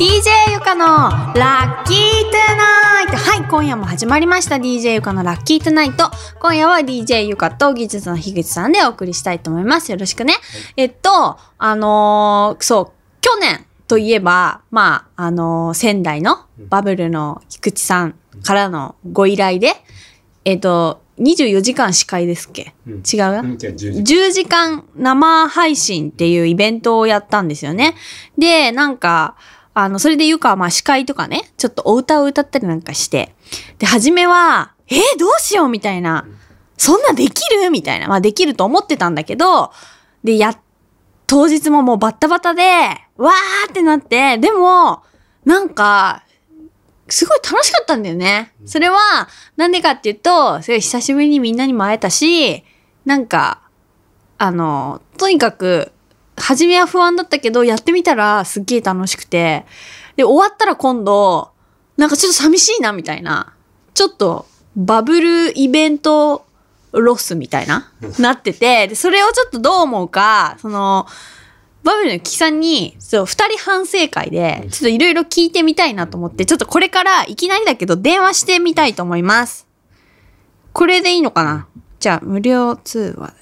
DJ ゆかのラッキートゥナイトはい、今夜も始まりました DJ ゆかのラッキートゥナイト。今夜は DJ ゆかと技術の樋口さんでお送りしたいと思います。よろしくね。えっと、あのーそう、去年といえば、まあ、あのー仙台のバブルの菊池さんからのご依頼で、えっと、24時間司会ですっけ、うん違う？よ、うんじゃあ10時10時間生配信っていうイベントをやったんですよね。で、なんか、あの、それでゆかまあ司会とかね、ちょっとお歌を歌ったりなんかして、で、初めは、えー、どうしようみたいな、そんなできる？みたいな、まあできると思ってたんだけど、で、や、当日ももうバッタバタで、わーってなって、でも、なんか、すごい楽しかったんだよね。それは、なんでかっていうと、すごい久しぶりにみんなにも会えたし、なんか、あの、とにかく、初めは不安だったけど、やってみたらすっげえ楽しくて、で、終わったら今度、なんかちょっと寂しいな、みたいな。ちょっと、バブルイベントロスみたいな、なってて、で、それをちょっとどう思うか、その、バブルの木さんに、そう、二人反省会で、ちょっといろいろ聞いてみたいなと思って、ちょっとこれからいきなりだけど電話してみたいと思います。これでいいのかな？じゃあ、無料通話で。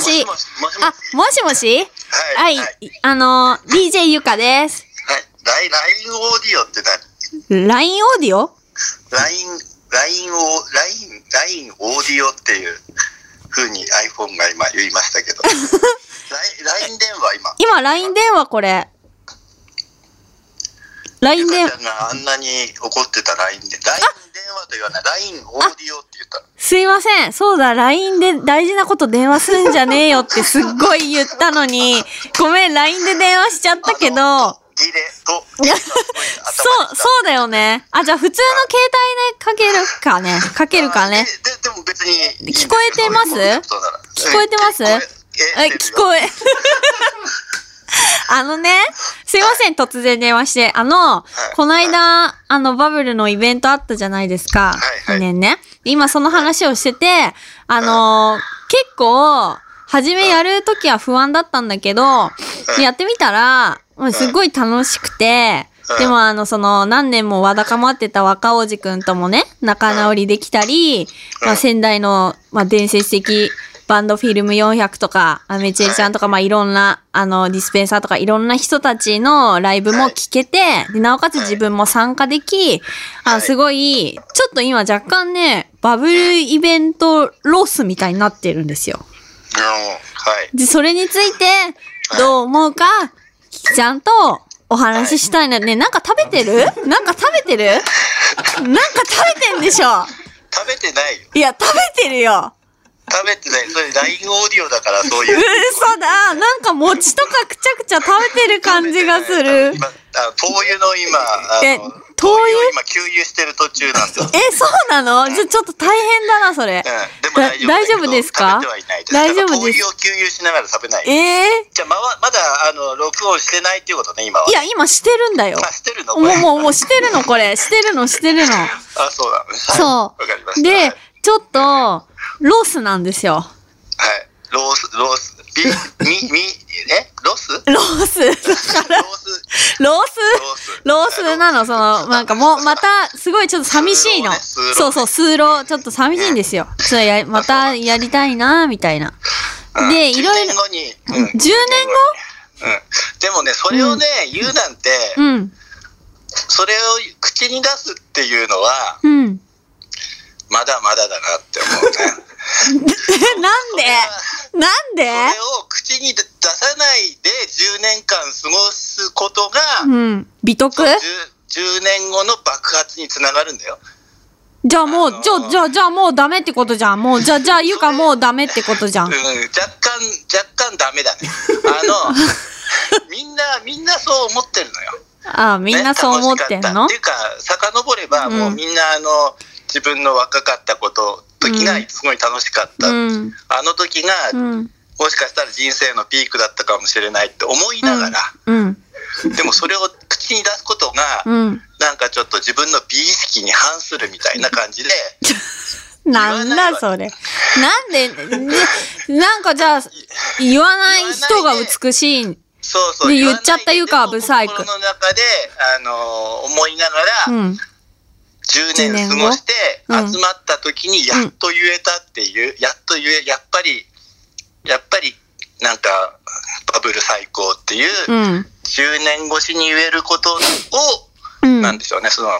しもし。もし？もしもしあ、もしもし？ははいい。はい。あの、DJ ゆかです。ライン、ラインオーディオって何？LINE オーディオ？ライン、ラインオー、ライン、ラインオーディオっていう風に iPhone が今言いましたけど。ライン、ライン電話今。今、LINE 電話これ。LINE 電話ゆかちゃ。んがあんなに怒ってた LINE で、ライン電話と言わない、ラインオーディオって言ったの。すいません。そうだ、LINE で大事なこと電話すんじゃねえよってすっごい言ったのに、ごめん、LINE で電話しちゃったけど、ギレと、そう、そうだよね。あ、じゃあ普通の携帯でかけるかね。かけるかね。で、ででも別に。聞こえてます？聞こえてます？ええ、聞こえ。あのね、すいません、突然電話して。あの、この間、あの、バブルのイベントあったじゃないですか。はいはい去年ね。今その話をしてて、あの、結構、初めやるときは不安だったんだけど、やってみたら、もうすごい楽しくて、うんでもあの、その、何年もわだかまってた若王子くんともね、仲直りできたり、まあ、仙台の、まあ、伝説的バンドフィルム400とか、アメチェルちゃんとか、まあ、いろんな、あの、ディスペンサーとか、いろんな人たちのライブも聴けて、でなおかつ自分も参加でき、あすごい、ちょっと今若干ね、バブルイベントロスみたいになってるんですよ。うんはい。で、それについて、どう思うか、キキちゃんとお話ししたいのね。なんか食べてる？なんか食べてる？なんか食べてんでしょ？食べてないよ。いや、食べてるよ。食べてない。それ LINE オーディオだからそういう。嘘だ。なんか餅とかくちゃくちゃ食べてる感じがする。今、あ灯油の今、あえの灯油を今給油してる途中なんです。うん。え、そうなの？じゃ、ちょっと大変だな、それ。でも大丈夫ですか？大丈夫です給油しながら食べない。ええじゃあ、まわ、まだ、あの、録音してないっていうことね、今は。いや、今してるんだよ。あ、してるの？もう、もう、もうしてるの、これ。してるの、してるの。あ、そうなのね。そうわかりました。はいで、ちょっと、ロスなんですよ。はい。ロース、ロース、ビ、み、み、え？ロス？ロース、ロース。ロース？ロース。なの、その、なんかもう、また、すごいちょっと寂しいの。そうそう、数浪、ちょっと寂しいんですよ。それや、またやりたいな、みたいな。うん。で、いろい10年ろ、後に、うん、10年うん。でもね、それをね、言うなんて、うん、それを口に出すっていうのは、うん。まだまだだなって思うね。なんで？なんで？それを口に出さないで10年間過ごすことが、うん。美徳？そう 10, 10年後の爆発につながるんだよ。じゃあもうあの、ーじゃあ、じゃあ、じゃあもうダメってことじゃん。もう、じゃあ、じゃあ、ゆかもうダメってことじゃんうん、。若干、若干ダメだね。あの、みんな、みんなそう思ってるのよ。ああ、みんなそう思ってんの？ねっていうか、遡れば、もうみんなあの、自分の若かったこと、時がすごい楽しかった。うん。あの時が、うん。もしかしたら人生のピークだったかもしれないって思いながら、うん。でもそれを口に出すことが、うん。なんかちょっと自分の美意識に反するみたいな感じで、なんだそれ。なんで、ね なんかじゃあ、言わない人が美しい。そうそう。で言っちゃったゆかはブサイク心の中で、あの、思いながら、うん。10年過ごして、10年後？集まった時に、やっと言えたっていう、やっと言え、やっぱり、やっぱり、なんか、バブル最高っていう、うん。10年越しに言えることを、うん。なんでしょうね、その、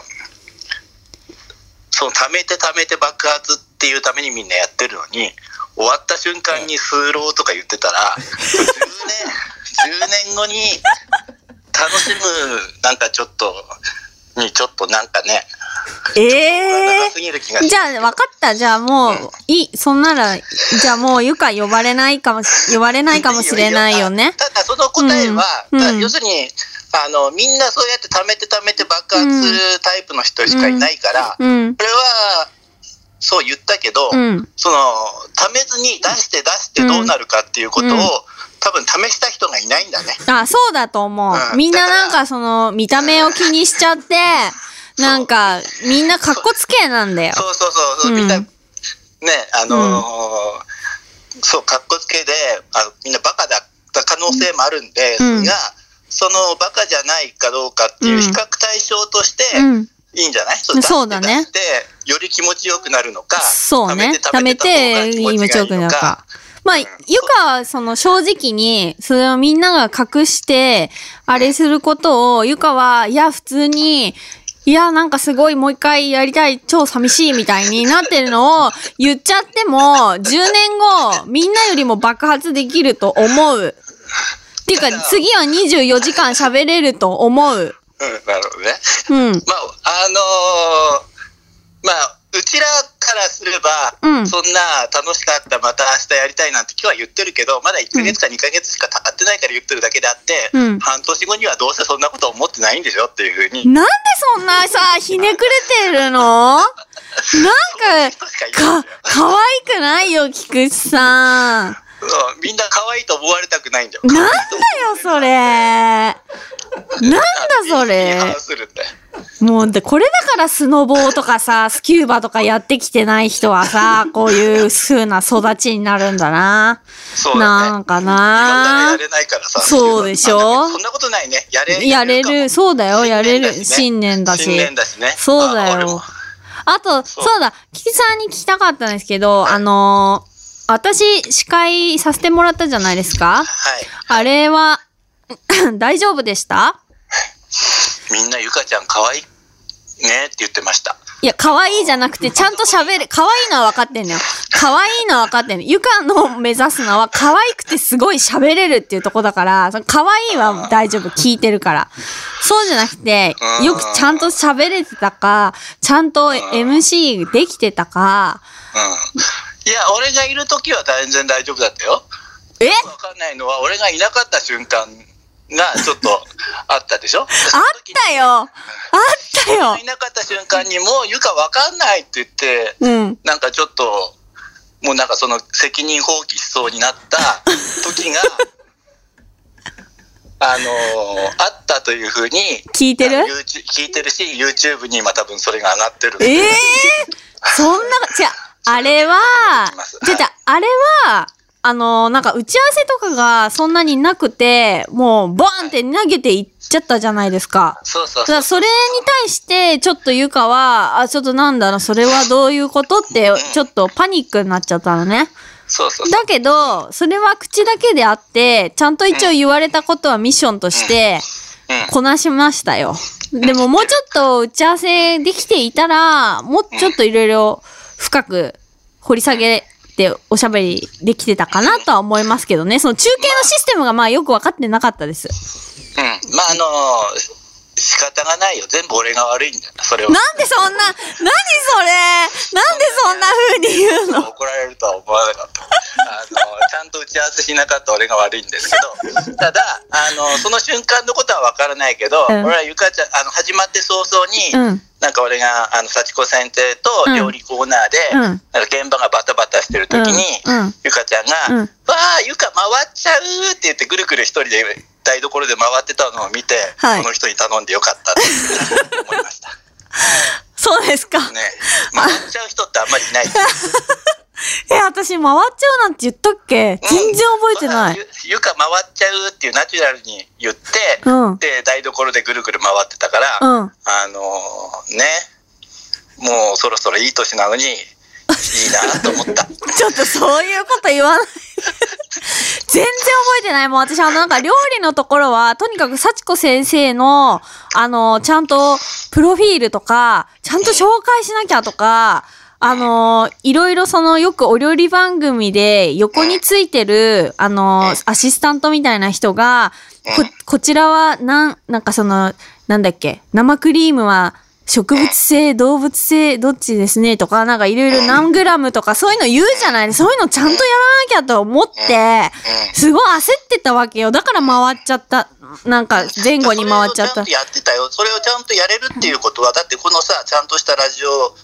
その貯めて貯めて爆発っていうためにみんなやってるのに、終わった瞬間に数郎とか言ってたら、10年、10年後に楽しむ、なんかちょっと、にちょっとなんかね、え長すぎる気がしじゃあ、分かった。じゃあもう、いい、そんなら、じゃあもう、ゆか呼ばれないかもし、呼ばれないかもしれないよね。ただその答えは、うん要するに、あの、みんなそうやって貯めて貯めて爆発するタイプの人しかいないから、うん。これは、そう言ったけど、うん。その、貯めずに出して出してどうなるかっていうことを、うん多分試した人がいないんだね。あ、そうだと思う。うんみんななんかその、見た目を気にしちゃって、なんか、みんなかっこつけなんだよ。そうそうそうそう、うん。みんな、ね、あのーそう、かっこつけで、あのみんなバカだった可能性もあるんですが、うん。そのバカじゃないかどうかっていう比較対象として、うん。いいんじゃない？そうだね。出して出してより気持ちよくなるのか、そうね。貯貯めて、気持ちよくなるか。まあ、ゆかは、その、正直に、それをみんなが隠して、あれすることを、ゆかは、いや、普通に、いや、なんかすごいもう一回やりたい、超寂しいみたいになってるのを言っちゃっても、10年後、みんなよりも爆発できると思う。っていうか、次は24時間喋れると思う。うん、なるほどね。うん。まあ、あのーまあ、うちらからすれば、うん。そんな楽しかった、また明日やりたいなんて今日は言ってるけど、まだ1ヶ月か2ヶ月しか経ってないから言ってるだけであって、うん。半年後にはどうせそんなこと思ってないんでしょっていうふうに。なんでそんなさ、ひねくれてるの？なんか、か可愛くないよ、菊池さん。そうみんな可愛いと思われたくないんだよ。なんだよ、それ。なんだ、それ。もう、で、これだからスノボーとかさ、スキューバとかやってきてない人はさ、こういう風な育ちになるんだな。そうだね。なんかな。れないからさ。そうでしょ？あそんなことないね。やれやれる、そうだよ、やれる。新新年だし。新年だしね。そうだよあと、そうだ、キキさんに聞きたかったんですけど、あのー私、司会させてもらったじゃないですか？はい。あれは、大丈夫でした？みんなゆかちゃん可愛いねって言ってました。いや、可愛いじゃなくて、ちゃんと喋る。可愛いのは分かってんのよ。可愛いのは分かってんの。ゆかの目指すのは、可愛くてすごい喋れるっていうとこだから、その可愛いは大丈夫。聞いてるから。そうじゃなくて、よくちゃんと喋れてたか、ちゃんと MC できてたか、うん。いや、俺がいる時は全然大丈夫だったよ。え？わかんないのは、俺がいなかった瞬間がちょっとあったでしょ？あったよ。あったよ。いなかった瞬間にもうゆかわかんないって言って、うん。なんかちょっと、もうなんかその責任放棄しそうになった時が、あのーあったというふうに、聞いてる？聞いてるし、YouTube に今多分それが上がってる。ええそんな、じゃあれは、じゃじゃあれは、あの、なんか打ち合わせとかがそんなになくて、もうボーンって投げていっちゃったじゃないですか。そうそうそう。それに対して、ちょっとゆかは、あ、ちょっとなんだろう、それはどういうことって、ちょっとパニックになっちゃったのね。そうそう。だけど、それは口だけであって、ちゃんと一応言われたことはミッションとして、うん。こなしましたよ。でももうちょっと打ち合わせできていたら、もうちょっといろいろ深く掘り下げておしゃべりできてたかなとは思いますけどね。その中継のシステムがまあよくわかってなかったです。うん。まあ、あのー仕方がないよ。全部俺が悪いんだよ。それは。なんでそんな、何それ？なんでそんな風に言うの？怒られるとは思わなかった。あんと打ち合わせしなかった俺が悪いんですけど、ただ、あの、その瞬間のことはわからないけど、うん俺はゆかちゃん、あの、始まって早々に、うん。なんか俺が、あの、幸子先生と料理コーナーで、うんなんか現場がバタバタしてる時に、ゆかちゃんが、うんわあ、ゆか回っちゃうって言ってぐるぐる一人で台所で回ってたのを見て、はいこの人に頼んでよかったって思いました。そうですか。ね。回っちゃう人ってあんまりいない。いや私回っちゃうなんて言ったっけ？全然覚えてない。ゆ床回っちゃうっていうナチュラルに言って、うん。で、台所でぐるぐる回ってたから、うん。あのーね、もうそろそろいい年なのに、いいなと思った。ちょっとそういうこと言わない。全然覚えてない。もう私、あの、なんか料理のところは、とにかく幸子先生の、あの、ちゃんと、プロフィールとか、ちゃんと紹介しなきゃとか、あの、いろいろその、よくお料理番組で横についてる、あの、アシスタントみたいな人が、こ、こちらは、なん、なんかその、なんだっけ、生クリームは、植物性、動物性、どっちですねとか、なんかいろいろ何グラムとか、そういうの言うじゃないそういうのちゃんとやらなきゃと思って、すごい焦ってたわけよ。だから回っちゃった。なんか前後に回っちゃったそれをちゃんと。やってたよ。それをちゃんとやれるっていうことは、だってこのさ、ちゃんとしたラジオ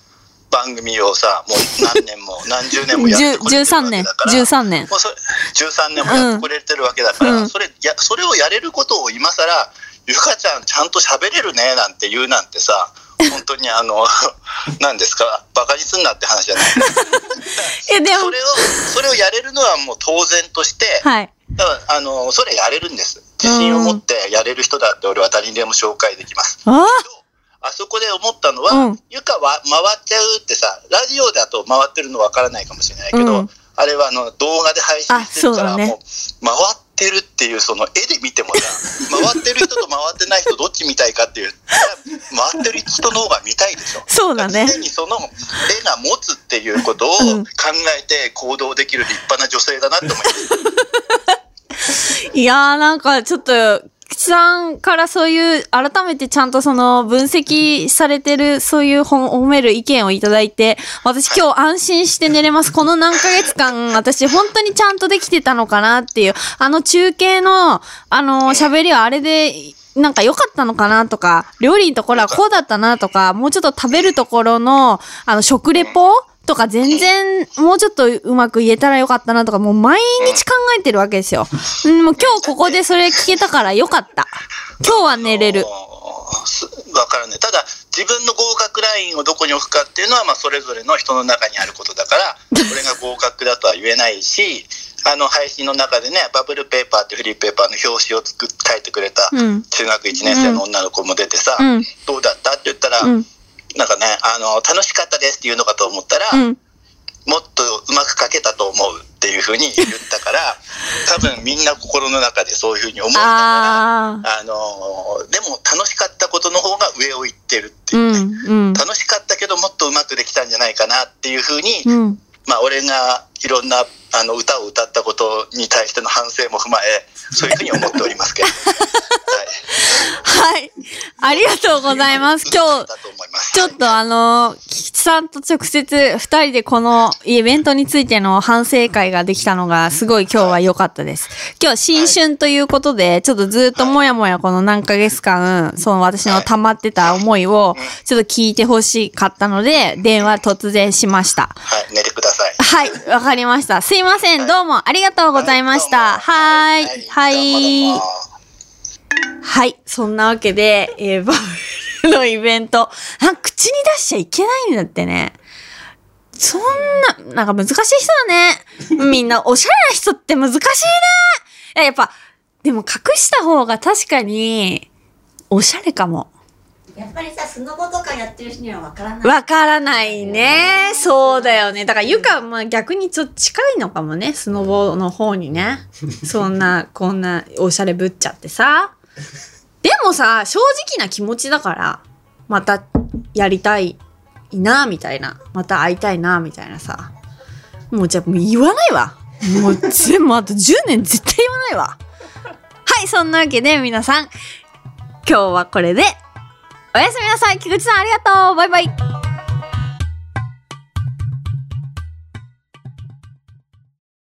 番組をさ、もう何年も 何十年もやってこれてる13年わけだから。13年もうそれ13年もやってこれてるわけだから、うん。それやそれをやれることを今更ゆかちゃんちゃんと喋れるねなんて言うなんてさ本当にあの 何ですかバカにすんなって話じゃない。え、でも。そ、れをそれをやれるのはもう当然として、はい。だからあのそれやれるんです。自信を持ってやれる人だって俺は誰にでも紹介できます。ああそこで思ったのは、うん。ゆかは回っちゃうってさラジオだと回ってるのわからないかもしれないけど、うん。あれはあの動画で配信してるからね。もう回ってるっていうその絵で見てもさ 回ってる人と回ってない人どっち見たいかっていう回ってる人の方が見たいでしょ。そうだね。常にその絵が持つっていうことを考うん。えて行動できる立派な女性だなって思います。いやーなんかちょっと、さんからそういう、改めてちゃんとその分析されてる、そういう本褒める意見をいただいて、私今日安心して寝れます。この何ヶ月間、私本当にちゃんとできてたのかなっていう、あの中継の、あの、喋りはあれで、なんか良かったのかなとか、料理のところはこうだったなとか、もうちょっと食べるところの、あの、食レポとか全然もうちょっとうまく言えたらよかったなとか、もう毎日考えてるわけですよ。うん、もう今日ここでそれ聞けたからよかった。今日は寝れる。わからない。ただ、自分の合格ラインをどこに置くかっていうのは、まあ、それぞれの人の中にあることだから、これが合格だとは言えないし、あの、配信の中でね、バブルペーパーってフリーペーパーの表紙を作っ書いてくれたうん中学1年生の女の子も出てさ、うんどうだった？って言ったら、うん。なんかね、あの、楽しかったですって言うのかと思ったら、うん。もっとうまく書けたと思うっていうふうに言ったから、多分みんな心の中でそういうふうに思いながら、あのーでも楽しかったことの方が上を行ってるってういうね、ん。うん。楽しかったけどもっとうまくできたんじゃないかなっていうふうに、うん。まあ俺がいろんなあの歌を歌ったことに対しての反省も踏まえそういうふうに思っておりますけど、はい、はい。ありがとうございます。今日、ますちょっとあの、菊池さんと直接二人でこのイベントについての反省会ができたのがすごい今日は良かったです。今日新春ということで、ちょっとずっともやもやこの何ヶ月間、その私の溜まってた思いをちょっと聞いてほしかったので、電話突然しました。はい、寝てくださいはい、わかりました。すいません、どうもありがとうございました。はーい、はいも。はい。そんなわけで、えーバブルのイベント。なんか口に出しちゃいけないんだってね。そんな、なんか難しい人だね。みんなおしゃれな人って難しいね。いややっぱ、でも隠した方が確かに、おしゃれかも。やっぱりさ、スノボとかやってる人にはわからない。わからないね。そうだよね。だから、ゆか、まあ逆にちょっと近いのかもね。スノボの方にね。そんな、こんな、おしゃれぶっちゃってさ。でもさ、正直な気持ちだから、またやりたいな、みたいな。また会いたいな、みたいなさ。もうじゃあもう言わないわ。もう全部あと10年絶対言わないわ。はい、そんなわけで皆さん、今日はこれで、おやすみなさい。菊池さんありがとう。バイバイ。